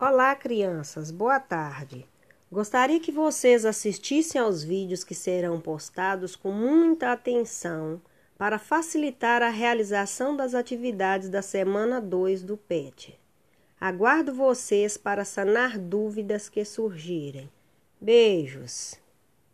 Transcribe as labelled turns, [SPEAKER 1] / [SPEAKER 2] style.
[SPEAKER 1] Olá, crianças, boa tarde. Gostaria que vocês assistissem aos vídeos que serão postados com muita atenção para facilitar a realização das atividades da semana 2 do PET. Aguardo vocês para sanar dúvidas que surgirem. Beijos!